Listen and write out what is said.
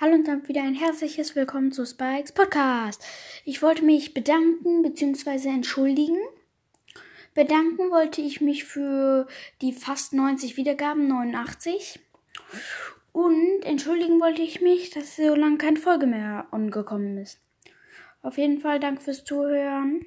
Hallo und dann wieder ein herzliches Willkommen zu Spikes Podcast. Ich wollte mich bedanken bzw. entschuldigen. Bedanken wollte ich mich für die fast 90 Wiedergaben, 89. Und entschuldigen wollte ich mich, dass so lange keine Folge mehr angekommen ist. Auf jeden Fall danke fürs Zuhören.